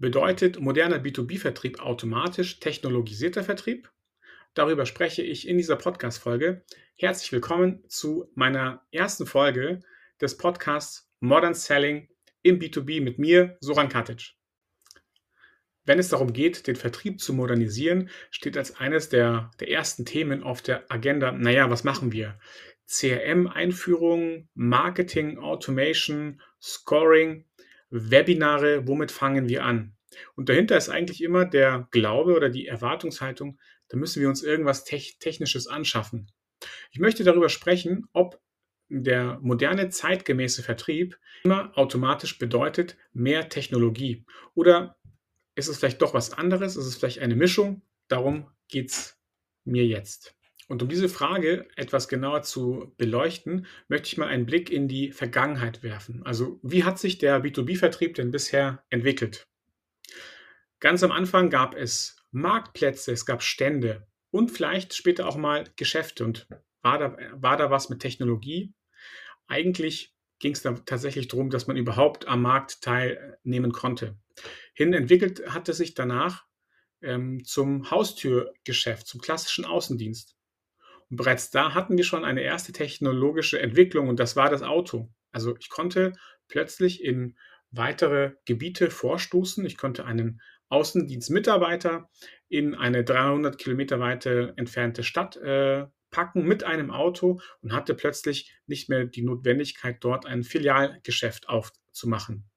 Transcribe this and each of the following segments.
Bedeutet moderner B2B-Vertrieb automatisch technologisierter Vertrieb? Darüber spreche ich in dieser Podcast-Folge. Herzlich willkommen zu meiner ersten Folge des Podcasts Modern Selling im B2B mit mir, Soran Katic. Wenn es darum geht, den Vertrieb zu modernisieren, steht als eines der, der ersten Themen auf der Agenda, naja, was machen wir? CRM-Einführung, Marketing, Automation, Scoring, Webinare, womit fangen wir an? Und dahinter ist eigentlich immer der Glaube oder die Erwartungshaltung, da müssen wir uns irgendwas Technisches anschaffen. Ich möchte darüber sprechen, ob der moderne zeitgemäße Vertrieb immer automatisch bedeutet mehr Technologie. Oder ist es vielleicht doch was anderes? Ist es vielleicht eine Mischung? Darum geht es mir jetzt. Und um diese Frage etwas genauer zu beleuchten, möchte ich mal einen Blick in die Vergangenheit werfen. Also wie hat sich der B2B-Vertrieb denn bisher entwickelt? Ganz am Anfang gab es Marktplätze, es gab Stände und vielleicht später auch mal Geschäfte. Und war da, war da was mit Technologie? Eigentlich ging es da tatsächlich darum, dass man überhaupt am Markt teilnehmen konnte. Hin entwickelt hatte sich danach ähm, zum Haustürgeschäft, zum klassischen Außendienst. Bereits da hatten wir schon eine erste technologische Entwicklung und das war das Auto. Also ich konnte plötzlich in weitere Gebiete vorstoßen. Ich konnte einen Außendienstmitarbeiter in eine 300 Kilometer weite entfernte Stadt äh, packen mit einem Auto und hatte plötzlich nicht mehr die Notwendigkeit, dort ein Filialgeschäft aufzumachen.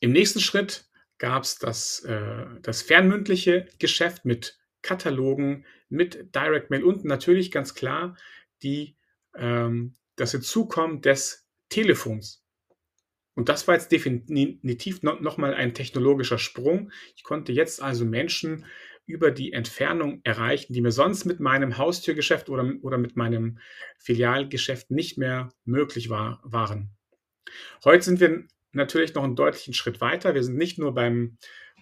Im nächsten Schritt gab es das, äh, das fernmündliche Geschäft mit Katalogen, mit Direct Mail und natürlich ganz klar die, ähm, das Hinzukommen des Telefons. Und das war jetzt definitiv no, nochmal ein technologischer Sprung. Ich konnte jetzt also Menschen über die Entfernung erreichen, die mir sonst mit meinem Haustürgeschäft oder, oder mit meinem Filialgeschäft nicht mehr möglich war, waren. Heute sind wir natürlich noch einen deutlichen Schritt weiter. Wir sind nicht nur beim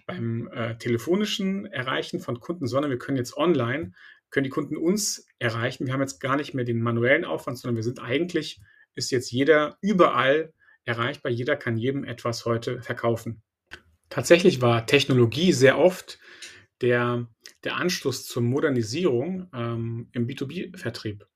beim äh, telefonischen Erreichen von Kunden, sondern wir können jetzt online, können die Kunden uns erreichen. Wir haben jetzt gar nicht mehr den manuellen Aufwand, sondern wir sind eigentlich, ist jetzt jeder überall erreichbar. Jeder kann jedem etwas heute verkaufen. Tatsächlich war Technologie sehr oft der, der Anstoß zur Modernisierung ähm, im B2B-Vertrieb.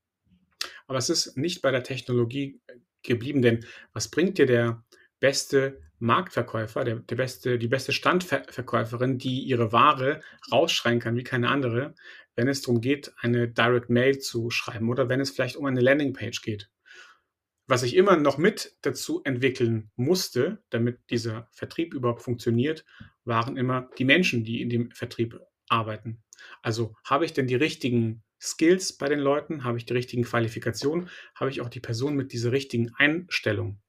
Aber es ist nicht bei der Technologie geblieben, denn was bringt dir der beste Marktverkäufer, der, der beste, die beste Standverkäuferin, die ihre Ware rausschreien kann wie keine andere, wenn es darum geht, eine Direct Mail zu schreiben oder wenn es vielleicht um eine Landingpage geht. Was ich immer noch mit dazu entwickeln musste, damit dieser Vertrieb überhaupt funktioniert, waren immer die Menschen, die in dem Vertrieb arbeiten. Also habe ich denn die richtigen Skills bei den Leuten? Habe ich die richtigen Qualifikationen? Habe ich auch die Person mit dieser richtigen Einstellung?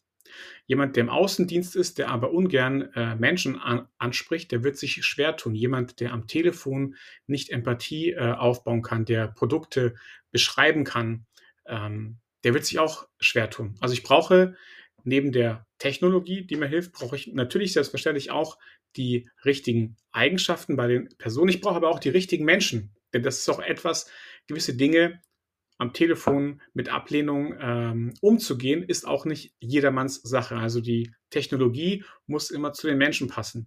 Jemand, der im Außendienst ist, der aber ungern äh, Menschen an, anspricht, der wird sich schwer tun. Jemand, der am Telefon nicht Empathie äh, aufbauen kann, der Produkte beschreiben kann, ähm, der wird sich auch schwer tun. Also ich brauche neben der Technologie, die mir hilft, brauche ich natürlich selbstverständlich auch die richtigen Eigenschaften bei den Personen. Ich brauche aber auch die richtigen Menschen. Denn das ist auch etwas, gewisse Dinge am Telefon mit Ablehnung ähm, umzugehen, ist auch nicht jedermanns Sache. Also die Technologie muss immer zu den Menschen passen.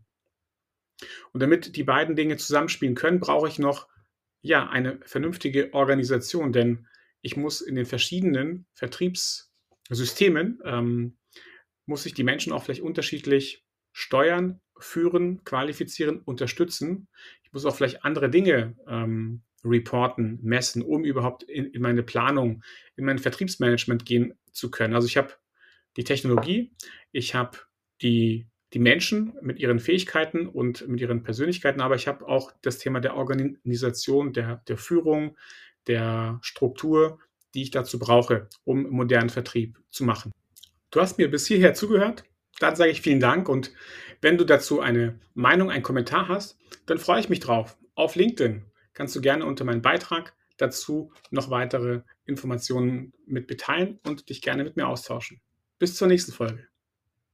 Und damit die beiden Dinge zusammenspielen können, brauche ich noch ja eine vernünftige Organisation, denn ich muss in den verschiedenen Vertriebssystemen ähm, muss ich die Menschen auch vielleicht unterschiedlich steuern, führen, qualifizieren, unterstützen. Ich muss auch vielleicht andere Dinge ähm, reporten, messen, um überhaupt in, in meine Planung, in mein Vertriebsmanagement gehen zu können. Also ich habe die Technologie, ich habe die, die Menschen mit ihren Fähigkeiten und mit ihren Persönlichkeiten, aber ich habe auch das Thema der Organisation, der, der Führung, der Struktur, die ich dazu brauche, um modernen Vertrieb zu machen. Du hast mir bis hierher zugehört. Dann sage ich vielen Dank und wenn du dazu eine Meinung, einen Kommentar hast, dann freue ich mich drauf. Auf LinkedIn kannst du gerne unter meinem Beitrag dazu noch weitere Informationen mit beteilen und dich gerne mit mir austauschen. Bis zur nächsten Folge.